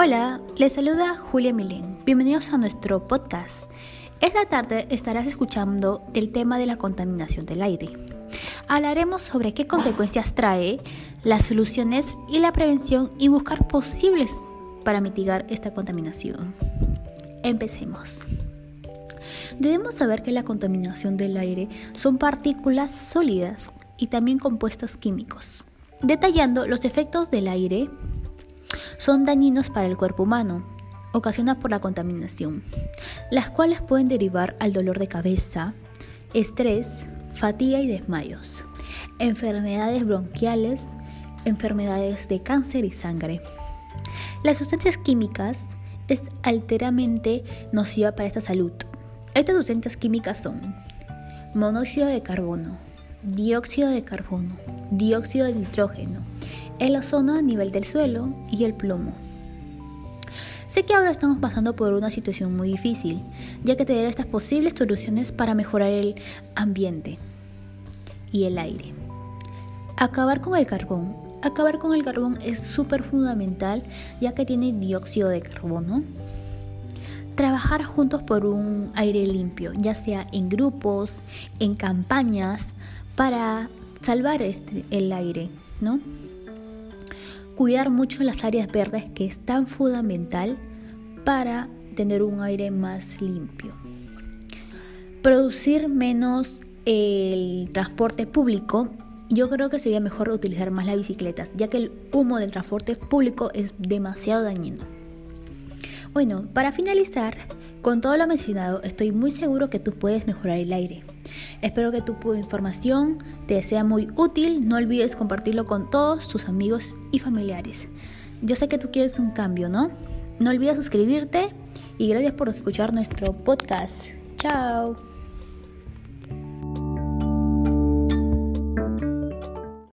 Hola, les saluda Julia Milén. Bienvenidos a nuestro podcast. Esta tarde estarás escuchando el tema de la contaminación del aire. Hablaremos sobre qué consecuencias trae, las soluciones y la prevención y buscar posibles para mitigar esta contaminación. Empecemos. Debemos saber que la contaminación del aire son partículas sólidas y también compuestos químicos. Detallando los efectos del aire, son dañinos para el cuerpo humano, ocasionados por la contaminación, las cuales pueden derivar al dolor de cabeza, estrés, fatiga y desmayos, enfermedades bronquiales, enfermedades de cáncer y sangre. Las sustancias químicas es alteramente nociva para esta salud. Estas sustancias químicas son monóxido de carbono, dióxido de carbono, dióxido de nitrógeno, el ozono a nivel del suelo y el plomo. Sé que ahora estamos pasando por una situación muy difícil, ya que tener estas posibles soluciones para mejorar el ambiente y el aire. Acabar con el carbón. Acabar con el carbón es súper fundamental, ya que tiene dióxido de carbono. Trabajar juntos por un aire limpio, ya sea en grupos, en campañas, para salvar este, el aire, ¿no? Cuidar mucho las áreas verdes que es tan fundamental para tener un aire más limpio. Producir menos el transporte público. Yo creo que sería mejor utilizar más las bicicletas, ya que el humo del transporte público es demasiado dañino. Bueno, para finalizar, con todo lo mencionado, estoy muy seguro que tú puedes mejorar el aire. Espero que tu información te sea muy útil. No olvides compartirlo con todos tus amigos y familiares. Yo sé que tú quieres un cambio, ¿no? No olvides suscribirte y gracias por escuchar nuestro podcast. Chao.